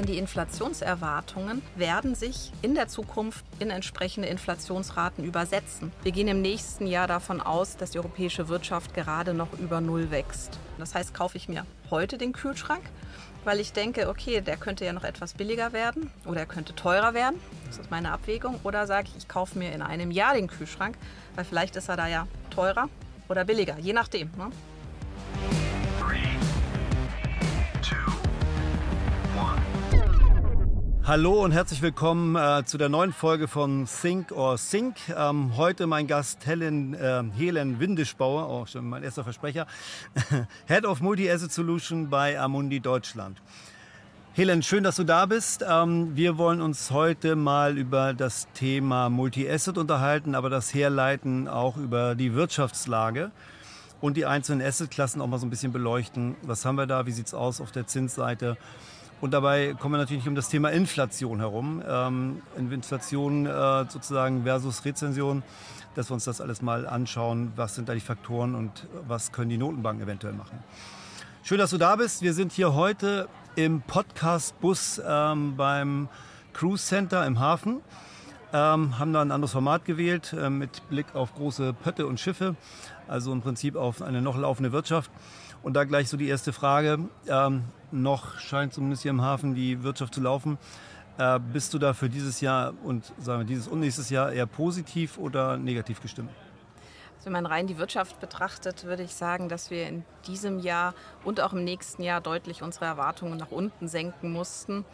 Denn die Inflationserwartungen werden sich in der Zukunft in entsprechende Inflationsraten übersetzen. Wir gehen im nächsten Jahr davon aus, dass die europäische Wirtschaft gerade noch über Null wächst. Das heißt, kaufe ich mir heute den Kühlschrank, weil ich denke, okay, der könnte ja noch etwas billiger werden oder er könnte teurer werden. Das ist meine Abwägung. Oder sage ich, ich kaufe mir in einem Jahr den Kühlschrank, weil vielleicht ist er da ja teurer oder billiger, je nachdem. Ne? Hallo und herzlich willkommen äh, zu der neuen Folge von Think or Sync. Ähm, heute mein Gast Helen, äh, Helen Windischbauer, oh, schon mein erster Versprecher, Head of Multi-Asset Solution bei Amundi Deutschland. Helen, schön, dass du da bist. Ähm, wir wollen uns heute mal über das Thema Multi-Asset unterhalten, aber das herleiten auch über die Wirtschaftslage und die einzelnen Assetklassen auch mal so ein bisschen beleuchten. Was haben wir da? Wie sieht es aus auf der Zinsseite? Und dabei kommen wir natürlich um das Thema Inflation herum. Ähm, Inflation äh, sozusagen versus Rezension, dass wir uns das alles mal anschauen. Was sind da die Faktoren und was können die Notenbanken eventuell machen? Schön, dass du da bist. Wir sind hier heute im Podcast-Bus ähm, beim Cruise Center im Hafen. Ähm, haben da ein anderes Format gewählt äh, mit Blick auf große Pötte und Schiffe, also im Prinzip auf eine noch laufende Wirtschaft. Und da gleich so die erste Frage. Ähm, noch scheint zumindest hier im Hafen die Wirtschaft zu laufen. Äh, bist du da für dieses Jahr und sagen wir dieses und nächstes Jahr eher positiv oder negativ gestimmt? Also wenn man rein die Wirtschaft betrachtet, würde ich sagen, dass wir in diesem Jahr und auch im nächsten Jahr deutlich unsere Erwartungen nach unten senken mussten.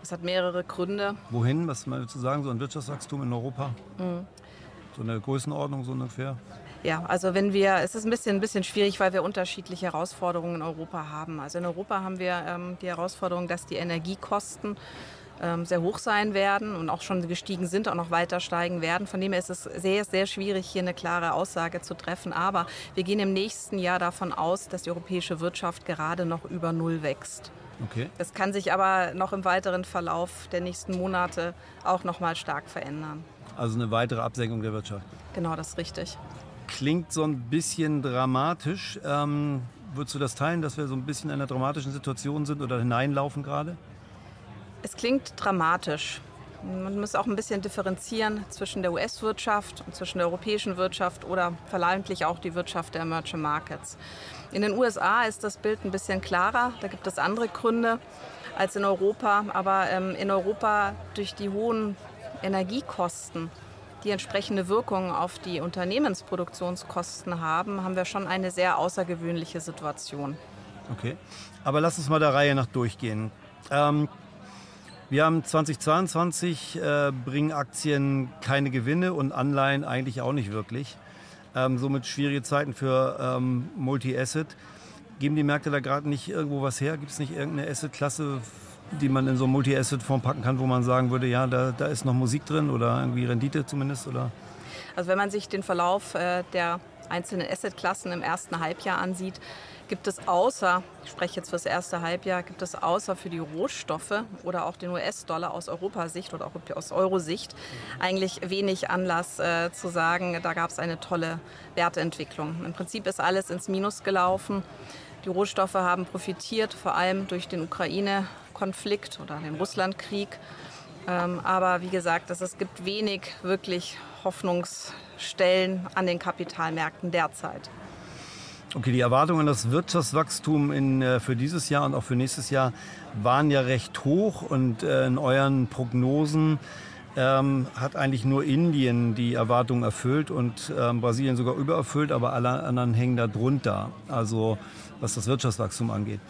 Das hat mehrere Gründe. Wohin? Was mal zu sagen, so ein Wirtschaftswachstum in Europa? Mhm. So eine Größenordnung so ungefähr? Ja, also wenn wir, es ist ein bisschen, ein bisschen schwierig, weil wir unterschiedliche Herausforderungen in Europa haben. Also in Europa haben wir ähm, die Herausforderung, dass die Energiekosten ähm, sehr hoch sein werden und auch schon gestiegen sind, auch noch weiter steigen werden. Von dem her ist es sehr, sehr schwierig, hier eine klare Aussage zu treffen. Aber wir gehen im nächsten Jahr davon aus, dass die europäische Wirtschaft gerade noch über Null wächst. Okay. Das kann sich aber noch im weiteren Verlauf der nächsten Monate auch noch mal stark verändern. Also eine weitere Absenkung der Wirtschaft. Genau, das ist richtig klingt so ein bisschen dramatisch. Ähm, würdest du das teilen, dass wir so ein bisschen in einer dramatischen Situation sind oder hineinlaufen gerade? Es klingt dramatisch. Man muss auch ein bisschen differenzieren zwischen der US-Wirtschaft und zwischen der europäischen Wirtschaft oder verleihentlich auch die Wirtschaft der Emerging Markets. In den USA ist das Bild ein bisschen klarer. Da gibt es andere Gründe als in Europa. Aber ähm, in Europa durch die hohen Energiekosten die entsprechende Wirkung auf die Unternehmensproduktionskosten haben, haben wir schon eine sehr außergewöhnliche Situation. Okay, aber lass uns mal der Reihe nach durchgehen. Ähm, wir haben 2022, äh, bringen Aktien keine Gewinne und Anleihen eigentlich auch nicht wirklich. Ähm, somit schwierige Zeiten für ähm, Multi-Asset. Geben die Märkte da gerade nicht irgendwo was her? Gibt es nicht irgendeine Asset-Klasse, die man in so einen Multi-Asset-Fonds packen kann, wo man sagen würde, ja, da, da ist noch Musik drin oder irgendwie Rendite zumindest? Oder? Also wenn man sich den Verlauf äh, der einzelnen Assetklassen im ersten Halbjahr ansieht, gibt es außer, ich spreche jetzt für das erste Halbjahr, gibt es außer für die Rohstoffe oder auch den US-Dollar aus Europasicht oder auch aus Eurosicht eigentlich wenig Anlass äh, zu sagen, da gab es eine tolle Wertentwicklung. Im Prinzip ist alles ins Minus gelaufen. Die Rohstoffe haben profitiert, vor allem durch den Ukraine Konflikt oder den Russlandkrieg. Ähm, aber wie gesagt, es gibt wenig wirklich Hoffnungsstellen an den Kapitalmärkten derzeit. Okay, die Erwartungen an das Wirtschaftswachstum in, äh, für dieses Jahr und auch für nächstes Jahr waren ja recht hoch und äh, in euren Prognosen ähm, hat eigentlich nur Indien die Erwartungen erfüllt und ähm, Brasilien sogar übererfüllt, aber alle anderen hängen da drunter, also was das Wirtschaftswachstum angeht.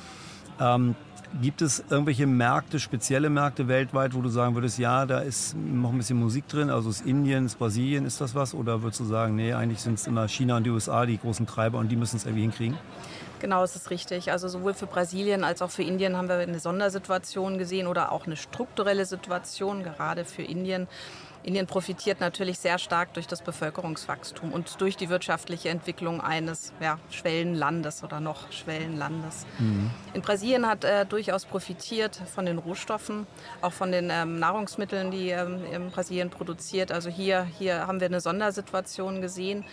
Ähm, Gibt es irgendwelche Märkte, spezielle Märkte weltweit, wo du sagen würdest, ja, da ist noch ein bisschen Musik drin, also ist Indien, ist Brasilien, ist das was? Oder würdest du sagen, nee, eigentlich sind es immer China und die USA die großen Treiber und die müssen es irgendwie hinkriegen? Genau, es ist richtig. Also sowohl für Brasilien als auch für Indien haben wir eine Sondersituation gesehen oder auch eine strukturelle Situation, gerade für Indien. Indien profitiert natürlich sehr stark durch das Bevölkerungswachstum und durch die wirtschaftliche Entwicklung eines ja, Schwellenlandes oder noch Schwellenlandes. Mhm. In Brasilien hat äh, durchaus profitiert von den Rohstoffen, auch von den ähm, Nahrungsmitteln, die ähm, in Brasilien produziert. Also hier, hier haben wir eine Sondersituation gesehen.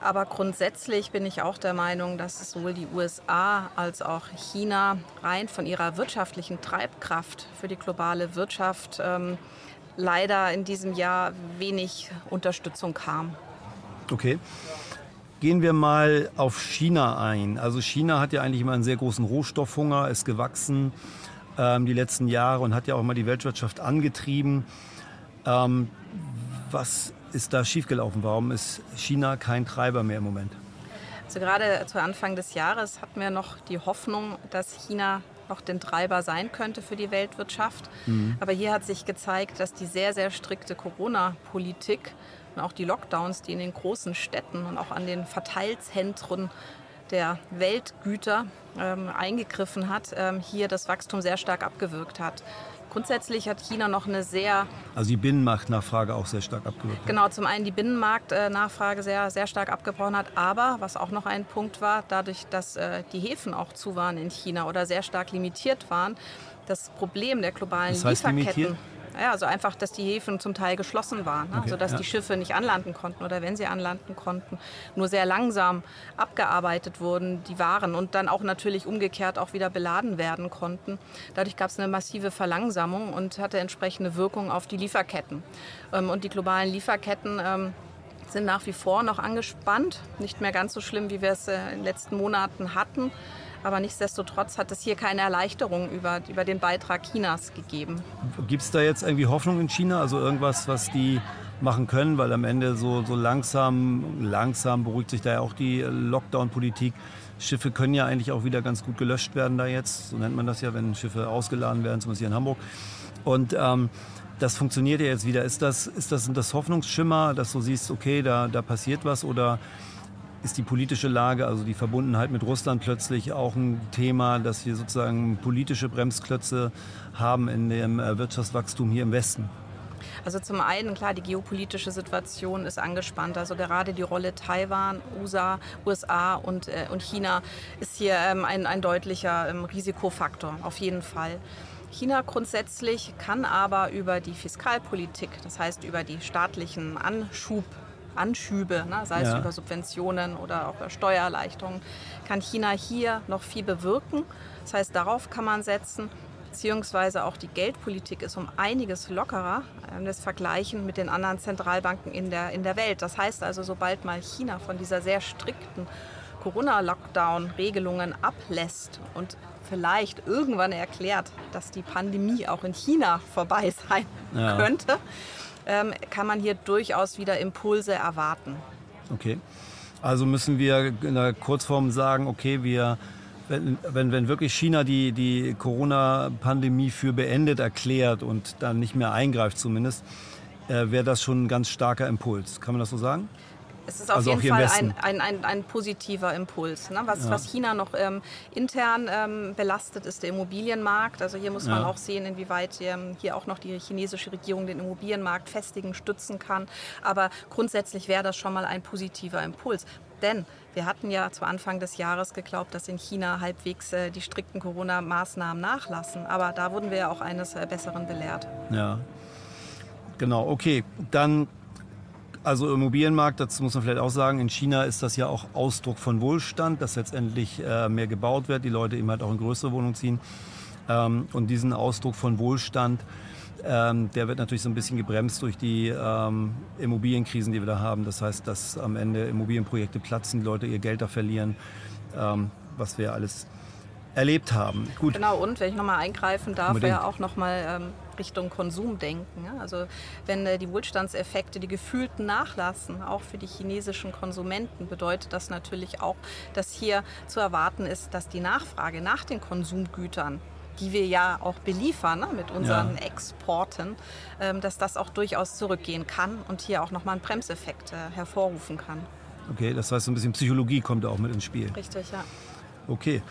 Aber grundsätzlich bin ich auch der Meinung, dass sowohl die USA als auch China rein von ihrer wirtschaftlichen Treibkraft für die globale Wirtschaft ähm, leider in diesem Jahr wenig Unterstützung kam. Okay. Gehen wir mal auf China ein. Also China hat ja eigentlich immer einen sehr großen Rohstoffhunger, ist gewachsen ähm, die letzten Jahre und hat ja auch mal die Weltwirtschaft angetrieben. Ähm, was ist da schiefgelaufen? Warum ist China kein Treiber mehr im Moment? Also gerade zu Anfang des Jahres hatten wir noch die Hoffnung, dass China noch den Treiber sein könnte für die Weltwirtschaft. Mhm. Aber hier hat sich gezeigt, dass die sehr, sehr strikte Corona-Politik und auch die Lockdowns, die in den großen Städten und auch an den Verteilzentren der Weltgüter ähm, eingegriffen hat, ähm, hier das Wachstum sehr stark abgewirkt hat. Grundsätzlich hat China noch eine sehr... Also die Binnenmarktnachfrage auch sehr stark abgebrochen. Genau, zum einen die Binnenmarktnachfrage sehr, sehr stark abgebrochen hat. Aber, was auch noch ein Punkt war, dadurch, dass äh, die Häfen auch zu waren in China oder sehr stark limitiert waren, das Problem der globalen das heißt Lieferketten... Limitiert? Ja, also einfach, dass die Häfen zum Teil geschlossen waren, ne? okay, sodass ja. die Schiffe nicht anlanden konnten oder wenn sie anlanden konnten, nur sehr langsam abgearbeitet wurden, die Waren und dann auch natürlich umgekehrt auch wieder beladen werden konnten. Dadurch gab es eine massive Verlangsamung und hatte entsprechende Wirkung auf die Lieferketten. Ähm, und die globalen Lieferketten ähm, sind nach wie vor noch angespannt, nicht mehr ganz so schlimm, wie wir es äh, in den letzten Monaten hatten. Aber nichtsdestotrotz hat es hier keine Erleichterung über, über den Beitrag Chinas gegeben. Gibt es da jetzt irgendwie Hoffnung in China? Also irgendwas, was die machen können? Weil am Ende so, so langsam, langsam beruhigt sich da ja auch die Lockdown-Politik. Schiffe können ja eigentlich auch wieder ganz gut gelöscht werden da jetzt. So nennt man das ja, wenn Schiffe ausgeladen werden, zumindest hier in Hamburg. Und ähm, das funktioniert ja jetzt wieder. Ist das, ist das das Hoffnungsschimmer, dass du siehst, okay, da, da passiert was? Oder ist die politische Lage, also die Verbundenheit mit Russland plötzlich auch ein Thema, dass wir sozusagen politische Bremsklötze haben in dem äh, Wirtschaftswachstum hier im Westen? Also zum einen, klar, die geopolitische Situation ist angespannt. Also gerade die Rolle Taiwan, USA, USA und, äh, und China ist hier ähm, ein, ein deutlicher ähm, Risikofaktor, auf jeden Fall. China grundsätzlich kann aber über die Fiskalpolitik, das heißt über die staatlichen Anschub Anschübe, ne, sei es ja. über Subventionen oder auch über Steuererleichterungen, kann China hier noch viel bewirken. Das heißt, darauf kann man setzen. Beziehungsweise auch die Geldpolitik ist um einiges lockerer, wir es vergleichen mit den anderen Zentralbanken in der, in der Welt. Das heißt also, sobald mal China von dieser sehr strikten Corona-Lockdown-Regelungen ablässt und vielleicht irgendwann erklärt, dass die Pandemie auch in China vorbei sein ja. könnte, ähm, kann man hier durchaus wieder Impulse erwarten. Okay. Also müssen wir in der Kurzform sagen, okay, wir, wenn, wenn, wenn wirklich China die, die Corona-Pandemie für beendet erklärt und dann nicht mehr eingreift zumindest, äh, wäre das schon ein ganz starker Impuls. Kann man das so sagen? Es ist auf also jeden Fall ein, ein, ein, ein, positiver Impuls. Ne? Was, ja. was, China noch ähm, intern ähm, belastet, ist der Immobilienmarkt. Also hier muss man ja. auch sehen, inwieweit ähm, hier auch noch die chinesische Regierung den Immobilienmarkt festigen, stützen kann. Aber grundsätzlich wäre das schon mal ein positiver Impuls. Denn wir hatten ja zu Anfang des Jahres geglaubt, dass in China halbwegs äh, die strikten Corona-Maßnahmen nachlassen. Aber da wurden wir ja auch eines äh, Besseren belehrt. Ja, genau. Okay, dann also Immobilienmarkt, dazu muss man vielleicht auch sagen, in China ist das ja auch Ausdruck von Wohlstand, dass letztendlich äh, mehr gebaut wird, die Leute eben halt auch in größere Wohnungen ziehen. Ähm, und diesen Ausdruck von Wohlstand, ähm, der wird natürlich so ein bisschen gebremst durch die ähm, Immobilienkrisen, die wir da haben. Das heißt, dass am Ende Immobilienprojekte platzen, die Leute ihr Geld da verlieren, ähm, was wir alles erlebt haben. Gut. Genau, und wenn ich nochmal eingreifen darf, ja auch nochmal ähm, Richtung Konsum denken. Also wenn äh, die Wohlstandseffekte, die gefühlten nachlassen, auch für die chinesischen Konsumenten, bedeutet das natürlich auch, dass hier zu erwarten ist, dass die Nachfrage nach den Konsumgütern die wir ja auch beliefern ne, mit unseren ja. Exporten, ähm, dass das auch durchaus zurückgehen kann und hier auch nochmal einen Bremseffekt äh, hervorrufen kann. Okay, das heißt, so ein bisschen Psychologie kommt da auch mit ins Spiel. Richtig, ja. Okay.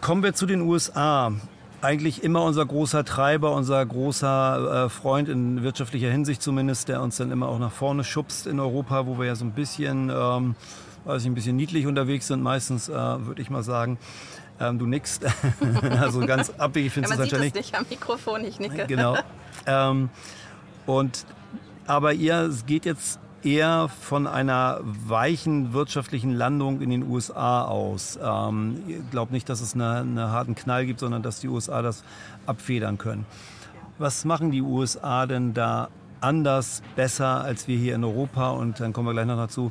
Kommen wir zu den USA. Eigentlich immer unser großer Treiber, unser großer äh, Freund in wirtschaftlicher Hinsicht zumindest, der uns dann immer auch nach vorne schubst in Europa, wo wir ja so ein bisschen, ähm, weiß ich, ein bisschen niedlich unterwegs sind, meistens, äh, würde ich mal sagen. Ähm, du nickst. also ganz abwegig findest ja, du es anscheinend nicht. nicht am Mikrofon, ich nicke. Genau. Ähm, und, aber ihr geht jetzt eher von einer weichen wirtschaftlichen Landung in den USA aus. Ähm, ich glaube nicht, dass es einen eine harten Knall gibt, sondern dass die USA das abfedern können. Was machen die USA denn da anders, besser als wir hier in Europa? Und dann kommen wir gleich noch dazu,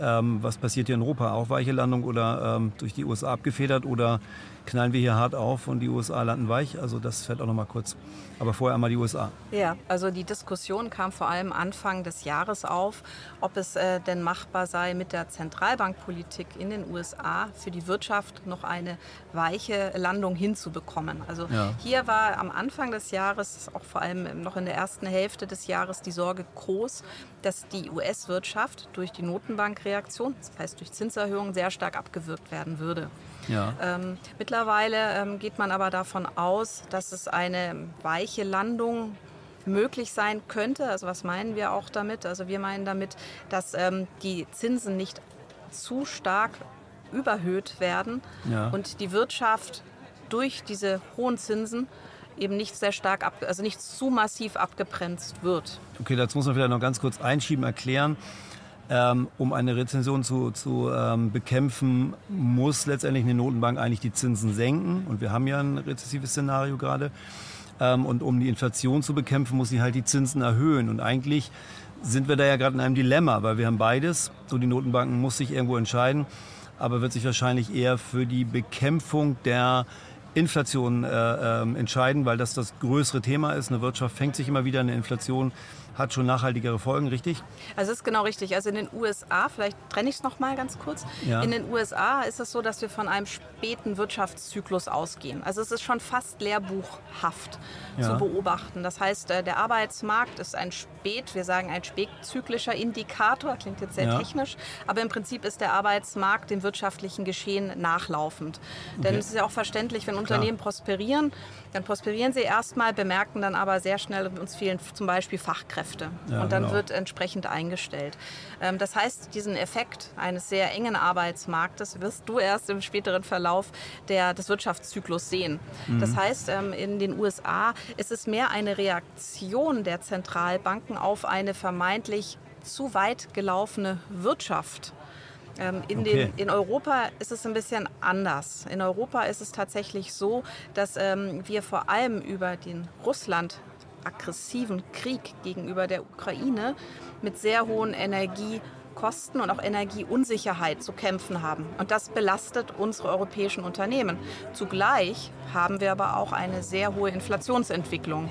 ähm, was passiert hier in Europa? Auch weiche Landung oder ähm, durch die USA abgefedert oder knallen wir hier hart auf und die USA landen weich? Also das fällt auch noch mal kurz. Aber vorher einmal die USA. Ja, also die Diskussion kam vor allem Anfang des Jahres auf, ob es äh, denn machbar sei, mit der Zentralbankpolitik in den USA für die Wirtschaft noch eine weiche Landung hinzubekommen. Also ja. hier war am Anfang des Jahres, auch vor allem noch in der ersten Hälfte des Jahres, die Sorge groß, dass die US-Wirtschaft durch die Notenbankreaktion, das heißt durch Zinserhöhungen, sehr stark abgewürgt werden würde. Ja. Ähm, mittlerweile ähm, geht man aber davon aus, dass es eine weiche Landung möglich sein könnte. Also was meinen wir auch damit? Also wir meinen damit, dass ähm, die Zinsen nicht zu stark überhöht werden ja. und die Wirtschaft durch diese hohen Zinsen eben nicht sehr stark, ab, also nicht zu massiv abgebremst wird. Okay, dazu muss man vielleicht noch ganz kurz einschieben, erklären. Ähm, um eine Rezension zu, zu ähm, bekämpfen, muss letztendlich eine Notenbank eigentlich die Zinsen senken. Und wir haben ja ein rezessives Szenario gerade. Ähm, und um die Inflation zu bekämpfen, muss sie halt die Zinsen erhöhen. Und eigentlich sind wir da ja gerade in einem Dilemma, weil wir haben beides. Und die Notenbanken muss sich irgendwo entscheiden, aber wird sich wahrscheinlich eher für die Bekämpfung der Inflation äh, äh, entscheiden, weil das das größere Thema ist. Eine Wirtschaft fängt sich immer wieder eine Inflation hat schon nachhaltigere Folgen, richtig? Also das ist genau richtig. Also in den USA, vielleicht trenne ich es noch mal ganz kurz. Ja. In den USA ist es so, dass wir von einem späten Wirtschaftszyklus ausgehen. Also es ist schon fast lehrbuchhaft ja. zu beobachten. Das heißt, äh, der Arbeitsmarkt ist ein spät, wir sagen ein spätzyklischer Indikator, klingt jetzt sehr ja. technisch, aber im Prinzip ist der Arbeitsmarkt dem wirtschaftlichen Geschehen nachlaufend. Okay. Denn es ist ja auch verständlich, wenn Unternehmen Klar. prosperieren, dann prosperieren sie erstmal, bemerken dann aber sehr schnell, uns fehlen zum Beispiel Fachkräfte. Ja, und dann genau. wird entsprechend eingestellt. Ähm, das heißt, diesen Effekt eines sehr engen Arbeitsmarktes wirst du erst im späteren Verlauf der, des Wirtschaftszyklus sehen. Mhm. Das heißt, ähm, in den USA ist es mehr eine Reaktion der Zentralbanken auf eine vermeintlich zu weit gelaufene Wirtschaft. Ähm, in, okay. den, in Europa ist es ein bisschen anders. In Europa ist es tatsächlich so, dass ähm, wir vor allem über den Russland aggressiven Krieg gegenüber der Ukraine mit sehr hohen Energiekosten und auch Energieunsicherheit zu kämpfen haben. Und das belastet unsere europäischen Unternehmen. Zugleich haben wir aber auch eine sehr hohe Inflationsentwicklung.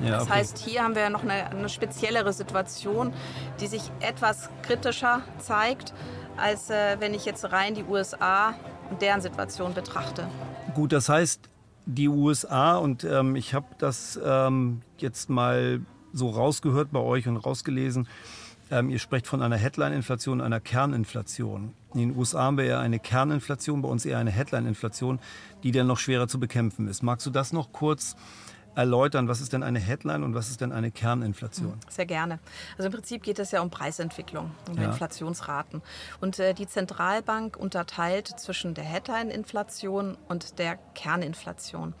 Ja, okay. Das heißt, hier haben wir noch eine, eine speziellere Situation, die sich etwas kritischer zeigt als äh, wenn ich jetzt rein die USA und deren Situation betrachte. Gut, das heißt, die USA, und ähm, ich habe das ähm, jetzt mal so rausgehört bei euch und rausgelesen, ähm, ihr sprecht von einer Headline-Inflation, einer Kerninflation. In den USA haben wir eher eine Kerninflation, bei uns eher eine Headline-Inflation, die dann noch schwerer zu bekämpfen ist. Magst du das noch kurz erläutern, was ist denn eine Headline und was ist denn eine Kerninflation? Sehr gerne. Also im Prinzip geht es ja um Preisentwicklung, um ja. Inflationsraten. Und äh, die Zentralbank unterteilt zwischen der Headline-Inflation und der Kerninflation.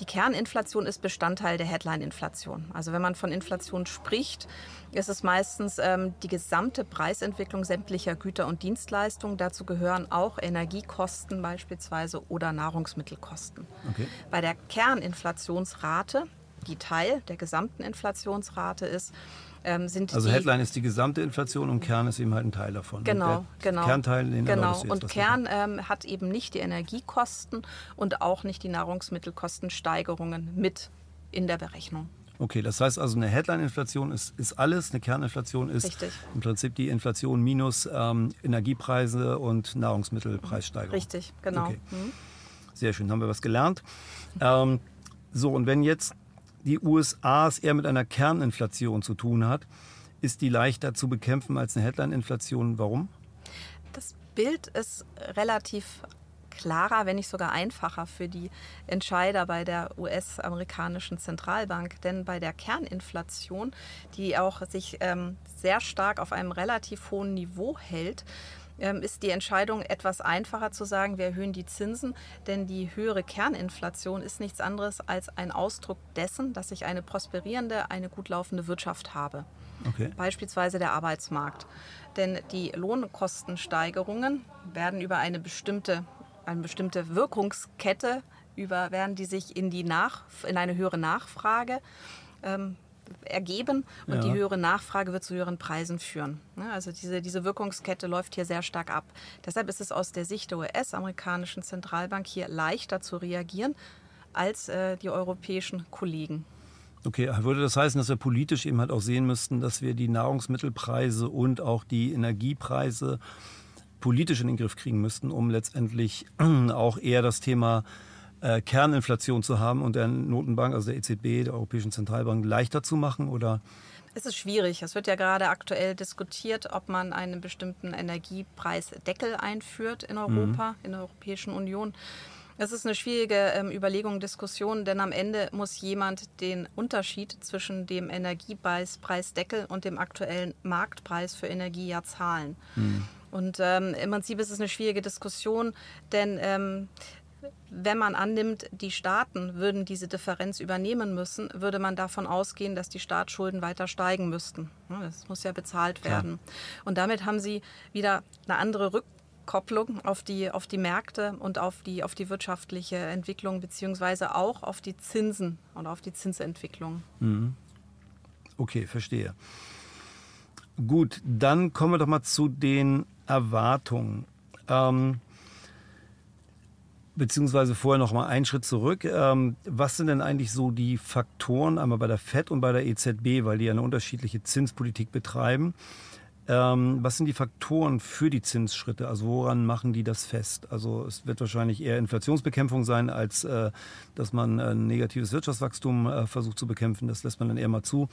Die Kerninflation ist Bestandteil der Headline-Inflation. Also wenn man von Inflation spricht, ist es meistens ähm, die gesamte Preisentwicklung sämtlicher Güter und Dienstleistungen. Dazu gehören auch Energiekosten beispielsweise oder Nahrungsmittelkosten. Okay. Bei der Kerninflationsrate, die Teil der gesamten Inflationsrate ist, ähm, sind also Headline ist die gesamte Inflation und Kern ist eben halt ein Teil davon. Genau, genau. Kernteil, den genau. Und Kern ähm, hat eben nicht die Energiekosten und auch nicht die Nahrungsmittelkostensteigerungen mit in der Berechnung. Okay, das heißt also, eine Headline-Inflation ist, ist alles, eine Kerninflation ist Richtig. im Prinzip die Inflation minus ähm, Energiepreise und Nahrungsmittelpreissteigerung. Richtig, genau. Okay. Mhm. Sehr schön, haben wir was gelernt. Ähm, so, und wenn jetzt die USA es eher mit einer Kerninflation zu tun hat, ist die leichter zu bekämpfen als eine Headline-Inflation. Warum? Das Bild ist relativ klarer, wenn nicht sogar einfacher für die Entscheider bei der US-amerikanischen Zentralbank. Denn bei der Kerninflation, die auch sich ähm, sehr stark auf einem relativ hohen Niveau hält, ist die Entscheidung etwas einfacher zu sagen, wir erhöhen die Zinsen, denn die höhere Kerninflation ist nichts anderes als ein Ausdruck dessen, dass ich eine prosperierende, eine gut laufende Wirtschaft habe. Okay. Beispielsweise der Arbeitsmarkt. Denn die Lohnkostensteigerungen werden über eine bestimmte, eine bestimmte Wirkungskette über, werden die sich in, die Nach, in eine höhere Nachfrage ähm, ergeben und ja. die höhere Nachfrage wird zu höheren Preisen führen. Ne, also diese, diese Wirkungskette läuft hier sehr stark ab. Deshalb ist es aus der Sicht der US-amerikanischen Zentralbank hier leichter zu reagieren als äh, die europäischen Kollegen. Okay, würde das heißen, dass wir politisch eben halt auch sehen müssten, dass wir die Nahrungsmittelpreise und auch die Energiepreise politisch in den Griff kriegen müssten, um letztendlich auch eher das Thema äh, Kerninflation zu haben und der Notenbank, also der EZB, der Europäischen Zentralbank, leichter zu machen? Oder? Es ist schwierig. Es wird ja gerade aktuell diskutiert, ob man einen bestimmten Energiepreisdeckel einführt in Europa, mhm. in der Europäischen Union. Es ist eine schwierige ähm, Überlegung, Diskussion, denn am Ende muss jemand den Unterschied zwischen dem Energiepreisdeckel und dem aktuellen Marktpreis für Energie ja zahlen. Mhm. Und ähm, im Prinzip ist es eine schwierige Diskussion, denn ähm, wenn man annimmt, die Staaten würden diese Differenz übernehmen müssen, würde man davon ausgehen, dass die Staatsschulden weiter steigen müssten. Das muss ja bezahlt werden. Klar. Und damit haben sie wieder eine andere Rückkopplung auf die, auf die Märkte und auf die, auf die wirtschaftliche Entwicklung, beziehungsweise auch auf die Zinsen und auf die Zinsentwicklung. Mhm. Okay, verstehe. Gut, dann kommen wir doch mal zu den Erwartungen. Ähm, Beziehungsweise vorher noch mal einen Schritt zurück. Ähm, was sind denn eigentlich so die Faktoren, einmal bei der FED und bei der EZB, weil die ja eine unterschiedliche Zinspolitik betreiben? Ähm, was sind die Faktoren für die Zinsschritte? Also woran machen die das fest? Also es wird wahrscheinlich eher Inflationsbekämpfung sein, als äh, dass man ein negatives Wirtschaftswachstum äh, versucht zu bekämpfen. Das lässt man dann eher mal zu.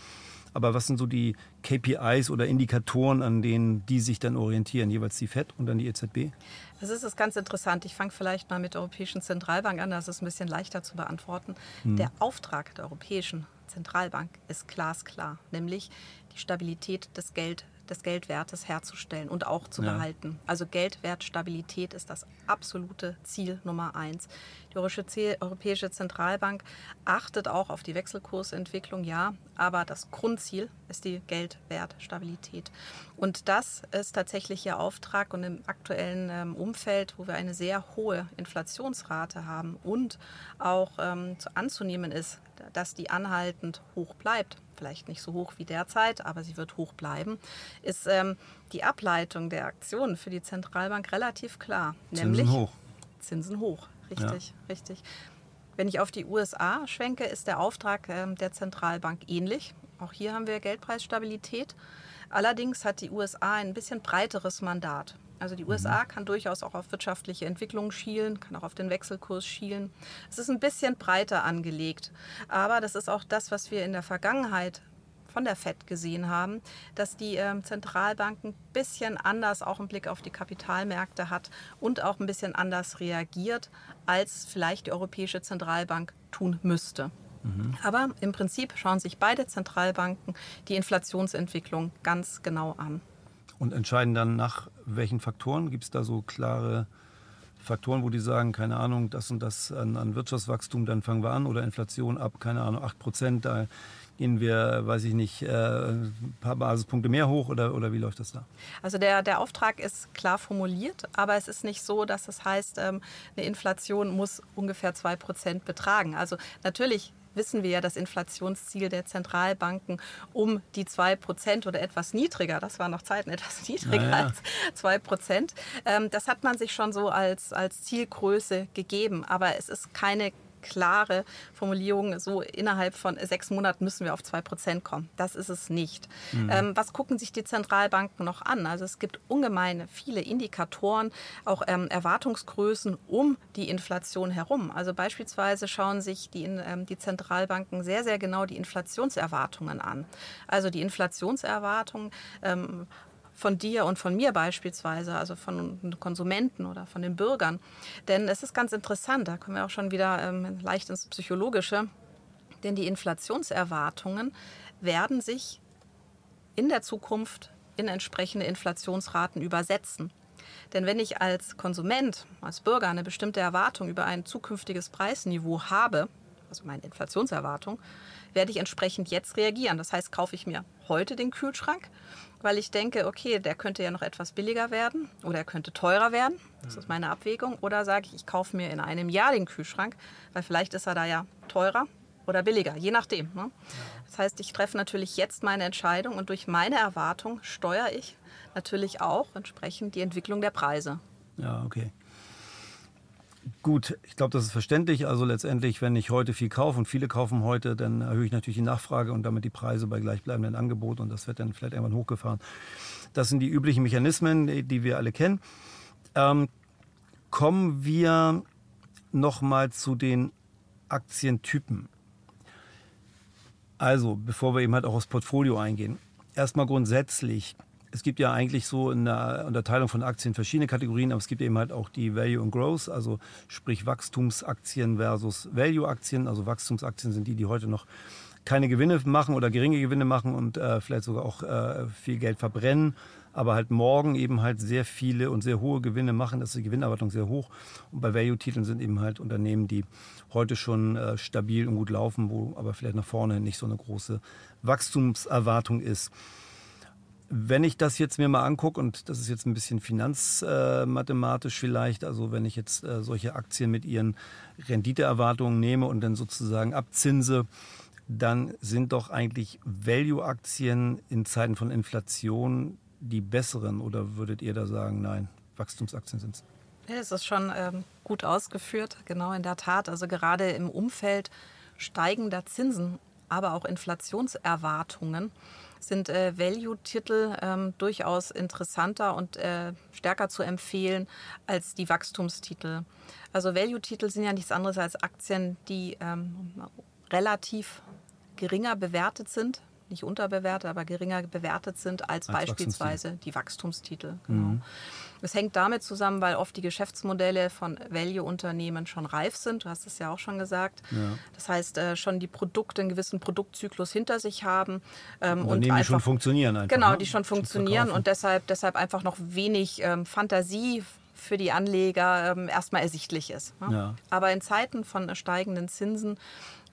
Aber was sind so die KPIs oder Indikatoren, an denen die sich dann orientieren? Jeweils die FED und dann die EZB? Das ist das ganz interessant. Ich fange vielleicht mal mit der Europäischen Zentralbank an. Das ist ein bisschen leichter zu beantworten. Hm. Der Auftrag der Europäischen Zentralbank ist glasklar, nämlich die Stabilität des Geld des Geldwertes herzustellen und auch zu ja. behalten. Also Geldwertstabilität ist das absolute Ziel Nummer eins. Die Europäische Zentralbank achtet auch auf die Wechselkursentwicklung, ja, aber das Grundziel ist die Geldwertstabilität. Und das ist tatsächlich ihr Auftrag und im aktuellen ähm, Umfeld, wo wir eine sehr hohe Inflationsrate haben und auch ähm, anzunehmen ist, dass die anhaltend hoch bleibt, vielleicht nicht so hoch wie derzeit, aber sie wird hoch bleiben, ist ähm, die Ableitung der Aktionen für die Zentralbank relativ klar. Zinsen nämlich hoch. Zinsen hoch, richtig, ja. richtig. Wenn ich auf die USA schwenke, ist der Auftrag ähm, der Zentralbank ähnlich. Auch hier haben wir Geldpreisstabilität. Allerdings hat die USA ein bisschen breiteres Mandat. Also die USA mhm. kann durchaus auch auf wirtschaftliche Entwicklung schielen, kann auch auf den Wechselkurs schielen. Es ist ein bisschen breiter angelegt. Aber das ist auch das, was wir in der Vergangenheit von der FED gesehen haben, dass die ähm, Zentralbank ein bisschen anders auch im Blick auf die Kapitalmärkte hat und auch ein bisschen anders reagiert, als vielleicht die Europäische Zentralbank tun müsste. Mhm. Aber im Prinzip schauen sich beide Zentralbanken die Inflationsentwicklung ganz genau an. Und entscheiden dann nach welchen Faktoren? Gibt es da so klare Faktoren, wo die sagen, keine Ahnung, das und das an, an Wirtschaftswachstum, dann fangen wir an oder Inflation ab, keine Ahnung, 8 Prozent, da gehen wir, weiß ich nicht, äh, ein paar Basispunkte mehr hoch oder, oder wie läuft das da? Also der, der Auftrag ist klar formuliert, aber es ist nicht so, dass es heißt, ähm, eine Inflation muss ungefähr 2 Prozent betragen. Also natürlich wissen wir ja das Inflationsziel der Zentralbanken um die 2 Prozent oder etwas niedriger, das war noch Zeiten etwas niedriger ja, ja. als 2 Prozent. Ähm, das hat man sich schon so als, als Zielgröße gegeben, aber es ist keine klare Formulierung, so innerhalb von sechs Monaten müssen wir auf zwei Prozent kommen. Das ist es nicht. Mhm. Ähm, was gucken sich die Zentralbanken noch an? Also es gibt ungemein viele Indikatoren, auch ähm, Erwartungsgrößen um die Inflation herum. Also beispielsweise schauen sich die, ähm, die Zentralbanken sehr, sehr genau die Inflationserwartungen an. Also die Inflationserwartungen ähm, von dir und von mir beispielsweise, also von Konsumenten oder von den Bürgern. Denn es ist ganz interessant, da kommen wir auch schon wieder ähm, leicht ins Psychologische, denn die Inflationserwartungen werden sich in der Zukunft in entsprechende Inflationsraten übersetzen. Denn wenn ich als Konsument, als Bürger eine bestimmte Erwartung über ein zukünftiges Preisniveau habe, also meine Inflationserwartung, werde ich entsprechend jetzt reagieren. Das heißt, kaufe ich mir heute den Kühlschrank, weil ich denke, okay, der könnte ja noch etwas billiger werden oder er könnte teurer werden. Das ist meine Abwägung. Oder sage ich, ich kaufe mir in einem Jahr den Kühlschrank, weil vielleicht ist er da ja teurer oder billiger, je nachdem. Ne? Das heißt, ich treffe natürlich jetzt meine Entscheidung und durch meine Erwartung steuere ich natürlich auch entsprechend die Entwicklung der Preise. Ja, okay. Gut, ich glaube, das ist verständlich. Also letztendlich, wenn ich heute viel kaufe und viele kaufen heute, dann erhöhe ich natürlich die Nachfrage und damit die Preise bei gleichbleibendem Angebot und das wird dann vielleicht irgendwann hochgefahren. Das sind die üblichen Mechanismen, die wir alle kennen. Ähm, kommen wir nochmal zu den Aktientypen. Also, bevor wir eben halt auch aufs Portfolio eingehen. Erstmal grundsätzlich es gibt ja eigentlich so in der Unterteilung von Aktien verschiedene Kategorien, aber es gibt eben halt auch die Value and Growth, also sprich Wachstumsaktien versus Value-Aktien. Also Wachstumsaktien sind die, die heute noch keine Gewinne machen oder geringe Gewinne machen und äh, vielleicht sogar auch äh, viel Geld verbrennen, aber halt morgen eben halt sehr viele und sehr hohe Gewinne machen. Das ist die Gewinnerwartung sehr hoch. Und bei Value-Titeln sind eben halt Unternehmen, die heute schon äh, stabil und gut laufen, wo aber vielleicht nach vorne nicht so eine große Wachstumserwartung ist. Wenn ich das jetzt mir mal angucke, und das ist jetzt ein bisschen finanzmathematisch vielleicht, also wenn ich jetzt äh, solche Aktien mit ihren Renditeerwartungen nehme und dann sozusagen abzinse, dann sind doch eigentlich Value-Aktien in Zeiten von Inflation die besseren. Oder würdet ihr da sagen, nein, Wachstumsaktien sind es? Ja, es ist schon ähm, gut ausgeführt, genau in der Tat. Also gerade im Umfeld steigender Zinsen, aber auch Inflationserwartungen sind äh, Value-Titel ähm, durchaus interessanter und äh, stärker zu empfehlen als die Wachstumstitel. Also Value-Titel sind ja nichts anderes als Aktien, die ähm, relativ geringer bewertet sind nicht unterbewertet, aber geringer bewertet sind als, als beispielsweise die Wachstumstitel. Genau. Mhm. Das hängt damit zusammen, weil oft die Geschäftsmodelle von Value-Unternehmen schon reif sind. Du hast es ja auch schon gesagt. Ja. Das heißt, äh, schon die Produkte einen gewissen Produktzyklus hinter sich haben. Ähm, und einfach, die schon funktionieren einfach. Genau, ne? die schon funktionieren und deshalb, deshalb einfach noch wenig ähm, Fantasie für die Anleger ähm, erstmal ersichtlich ist. Ne? Ja. Aber in Zeiten von steigenden Zinsen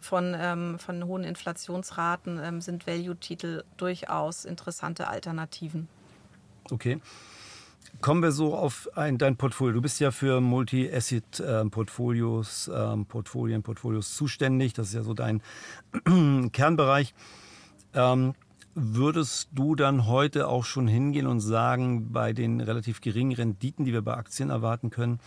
von, ähm, von hohen Inflationsraten ähm, sind Value-Titel durchaus interessante Alternativen. Okay. Kommen wir so auf ein, dein Portfolio. Du bist ja für Multi-Asset-Portfolios, ähm, Portfolien, Portfolios zuständig. Das ist ja so dein Kernbereich. Ähm, würdest du dann heute auch schon hingehen und sagen, bei den relativ geringen Renditen, die wir bei Aktien erwarten können,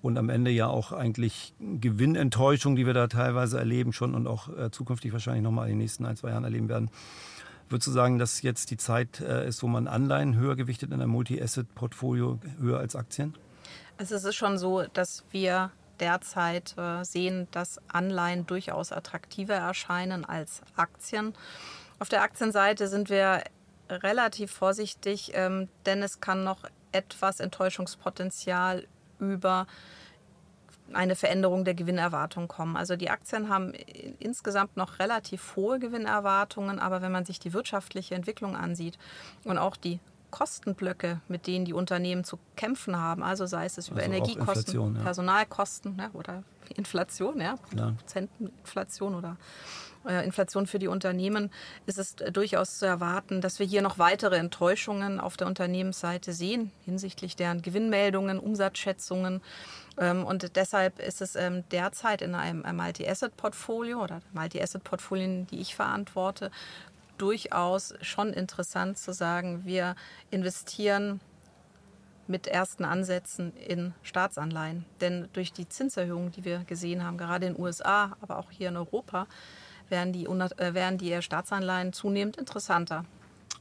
und am Ende ja auch eigentlich Gewinnenttäuschung, die wir da teilweise erleben schon und auch äh, zukünftig wahrscheinlich nochmal in den nächsten ein, zwei Jahren erleben werden. Würdest du sagen, dass jetzt die Zeit äh, ist, wo man Anleihen höher gewichtet in einem Multi-Asset-Portfolio höher als Aktien? Also es ist schon so, dass wir derzeit äh, sehen, dass Anleihen durchaus attraktiver erscheinen als Aktien. Auf der Aktienseite sind wir relativ vorsichtig, ähm, denn es kann noch etwas Enttäuschungspotenzial über eine Veränderung der Gewinnerwartung kommen. Also die Aktien haben insgesamt noch relativ hohe Gewinnerwartungen, aber wenn man sich die wirtschaftliche Entwicklung ansieht und auch die Kostenblöcke, mit denen die Unternehmen zu kämpfen haben, also sei es, es über also Energiekosten, ja. Personalkosten ne, oder Inflation, ja, Prozenteninflation oder Inflation für die Unternehmen, ist es durchaus zu erwarten, dass wir hier noch weitere Enttäuschungen auf der Unternehmensseite sehen hinsichtlich deren Gewinnmeldungen, Umsatzschätzungen. Ähm, und deshalb ist es ähm, derzeit in einem Multi-Asset-Portfolio oder Multi-Asset-Portfolien, die ich verantworte, durchaus schon interessant zu sagen, wir investieren mit ersten Ansätzen in Staatsanleihen. Denn durch die Zinserhöhungen, die wir gesehen haben, gerade in den USA, aber auch hier in Europa, werden die, äh, werden die Staatsanleihen zunehmend interessanter.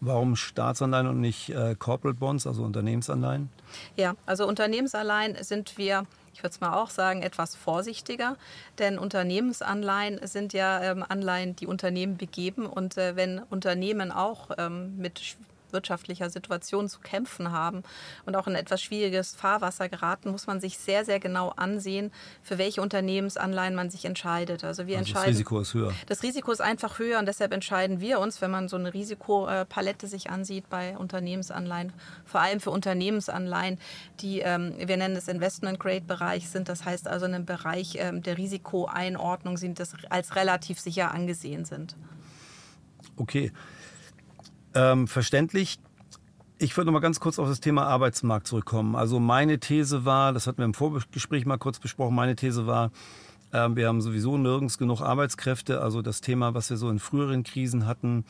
Warum Staatsanleihen und nicht äh, Corporate Bonds, also Unternehmensanleihen? Ja, also Unternehmensanleihen sind wir ich würde es mal auch sagen, etwas vorsichtiger. Denn Unternehmensanleihen sind ja ähm, Anleihen, die Unternehmen begeben. Und äh, wenn Unternehmen auch ähm, mit wirtschaftlicher Situation zu kämpfen haben und auch in etwas schwieriges Fahrwasser geraten, muss man sich sehr, sehr genau ansehen, für welche Unternehmensanleihen man sich entscheidet. Also wir also entscheiden. Das Risiko ist höher. Das Risiko ist einfach höher und deshalb entscheiden wir uns, wenn man so eine Risikopalette sich ansieht bei Unternehmensanleihen, vor allem für Unternehmensanleihen, die, ähm, wir nennen es Investment-Grade-Bereich sind. Das heißt also in einem Bereich ähm, der Risikoeinordnung sind das als relativ sicher angesehen sind. Okay. Ähm, verständlich. Ich würde noch mal ganz kurz auf das Thema Arbeitsmarkt zurückkommen. Also meine These war, das hatten wir im Vorgespräch mal kurz besprochen, meine These war, äh, wir haben sowieso nirgends genug Arbeitskräfte. Also das Thema, was wir so in früheren Krisen hatten,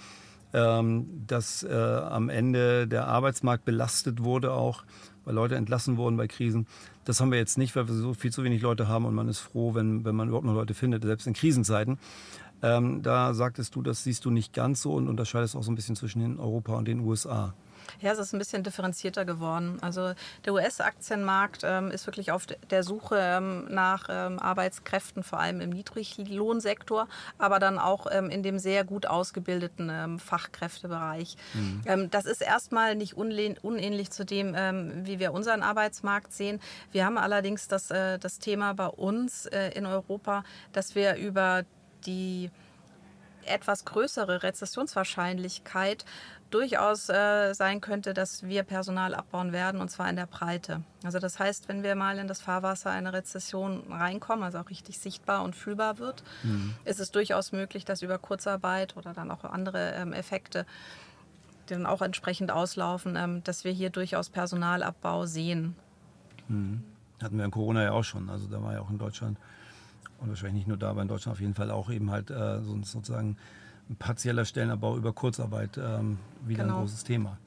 ähm, dass äh, am Ende der Arbeitsmarkt belastet wurde auch, weil Leute entlassen wurden bei Krisen. Das haben wir jetzt nicht, weil wir so viel zu wenig Leute haben und man ist froh, wenn, wenn man überhaupt noch Leute findet, selbst in Krisenzeiten. Ähm, da sagtest du, das siehst du nicht ganz so und unterscheidest auch so ein bisschen zwischen Europa und den USA. Ja, es ist ein bisschen differenzierter geworden. Also der US-Aktienmarkt ähm, ist wirklich auf der Suche ähm, nach ähm, Arbeitskräften, vor allem im Niedriglohnsektor, aber dann auch ähm, in dem sehr gut ausgebildeten ähm, Fachkräftebereich. Mhm. Ähm, das ist erstmal nicht unähnlich zu dem, wie wir unseren Arbeitsmarkt sehen. Wir haben allerdings das, äh, das Thema bei uns äh, in Europa, dass wir über die etwas größere Rezessionswahrscheinlichkeit durchaus äh, sein könnte, dass wir Personal abbauen werden und zwar in der Breite. Also das heißt, wenn wir mal in das Fahrwasser einer Rezession reinkommen, also auch richtig sichtbar und fühlbar wird, mhm. ist es durchaus möglich, dass über Kurzarbeit oder dann auch andere ähm, Effekte, die dann auch entsprechend auslaufen, ähm, dass wir hier durchaus Personalabbau sehen. Mhm. Hatten wir in Corona ja auch schon. Also da war ja auch in Deutschland und wahrscheinlich nicht nur da, aber in Deutschland auf jeden Fall auch eben halt äh, sozusagen ein partieller Stellenabbau über Kurzarbeit ähm, wieder genau. ein großes Thema.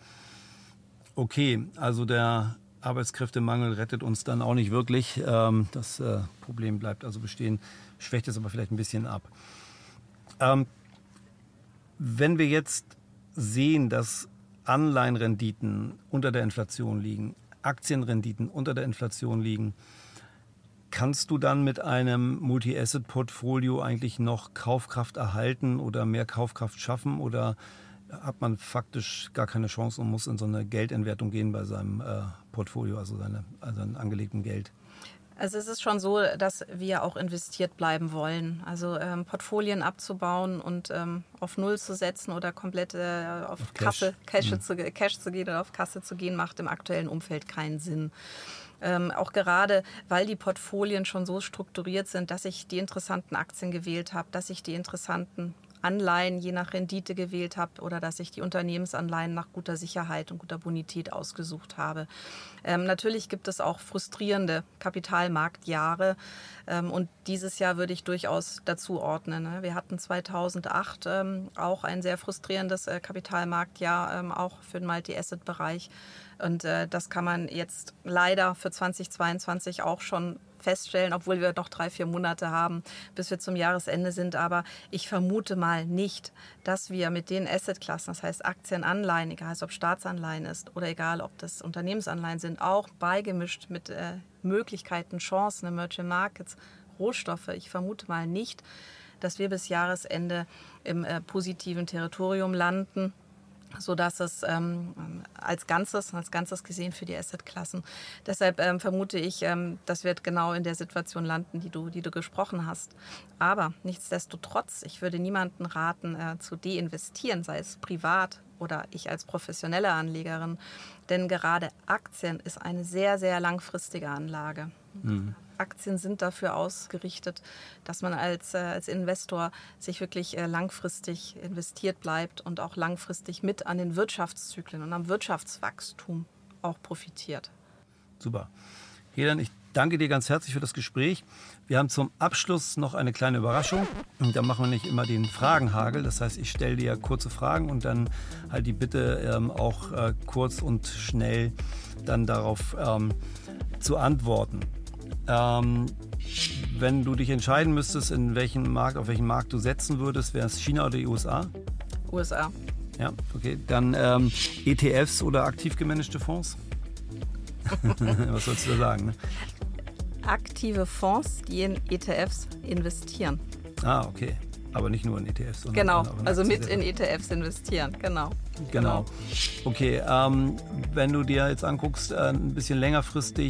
Okay, also der Arbeitskräftemangel rettet uns dann auch nicht wirklich. Ähm, das äh, Problem bleibt also bestehen, schwächt es aber vielleicht ein bisschen ab. Ähm, wenn wir jetzt sehen, dass Anleihenrenditen unter der Inflation liegen, Aktienrenditen unter der Inflation liegen, Kannst du dann mit einem Multi-Asset-Portfolio eigentlich noch Kaufkraft erhalten oder mehr Kaufkraft schaffen oder hat man faktisch gar keine Chance und muss in so eine Geldentwertung gehen bei seinem äh, Portfolio, also seine, also seinem angelegten Geld? Also es ist schon so, dass wir auch investiert bleiben wollen. Also ähm, Portfolien abzubauen und ähm, auf Null zu setzen oder komplett äh, auf, auf, Kasse, Cash, mhm. zu, Cash zu gehen oder auf Kasse zu gehen, macht im aktuellen Umfeld keinen Sinn. Ähm, auch gerade, weil die Portfolien schon so strukturiert sind, dass ich die interessanten Aktien gewählt habe, dass ich die interessanten Anleihen je nach Rendite gewählt habe oder dass ich die Unternehmensanleihen nach guter Sicherheit und guter Bonität ausgesucht habe. Ähm, natürlich gibt es auch frustrierende Kapitalmarktjahre ähm, und dieses Jahr würde ich durchaus dazu ordnen. Ne? Wir hatten 2008 ähm, auch ein sehr frustrierendes äh, Kapitalmarktjahr, ähm, auch für den Multi-Asset-Bereich. Und äh, das kann man jetzt leider für 2022 auch schon feststellen, obwohl wir noch drei, vier Monate haben, bis wir zum Jahresende sind. Aber ich vermute mal nicht, dass wir mit den Assetklassen, das heißt Aktien, Anleihen, egal ob Staatsanleihen ist oder egal ob das Unternehmensanleihen sind, auch beigemischt mit äh, Möglichkeiten, Chancen, Emerging Markets, Rohstoffe. Ich vermute mal nicht, dass wir bis Jahresende im äh, positiven Territorium landen sodass es ähm, als Ganzes, als Ganzes gesehen für die Assetklassen. Deshalb ähm, vermute ich, ähm, das wird genau in der Situation landen, die du, die du gesprochen hast. Aber nichtsdestotrotz, ich würde niemanden raten, äh, zu deinvestieren, sei es privat oder ich als professionelle Anlegerin. Denn gerade Aktien ist eine sehr, sehr langfristige Anlage. Mhm. Aktien sind dafür ausgerichtet, dass man als, äh, als Investor sich wirklich äh, langfristig investiert bleibt und auch langfristig mit an den Wirtschaftszyklen und am Wirtschaftswachstum auch profitiert. Super. Helen, ich danke dir ganz herzlich für das Gespräch. Wir haben zum Abschluss noch eine kleine Überraschung. Und da machen wir nicht immer den Fragenhagel. Das heißt, ich stelle dir kurze Fragen und dann halt die Bitte ähm, auch äh, kurz und schnell dann darauf ähm, zu antworten. Ähm, wenn du dich entscheiden müsstest, in welchen Markt, auf welchen Markt du setzen würdest, wäre es China oder die USA? USA. Ja, okay. Dann ähm, ETFs oder aktiv gemanagte Fonds? Was sollst du da sagen? Ne? Aktive Fonds, die in ETFs investieren. Ah, okay. Aber nicht nur in ETFs. Sondern Genau, auch also mit in ETFs investieren, genau. Genau. Okay, ähm, wenn du dir jetzt anguckst, äh, ein bisschen längerfristig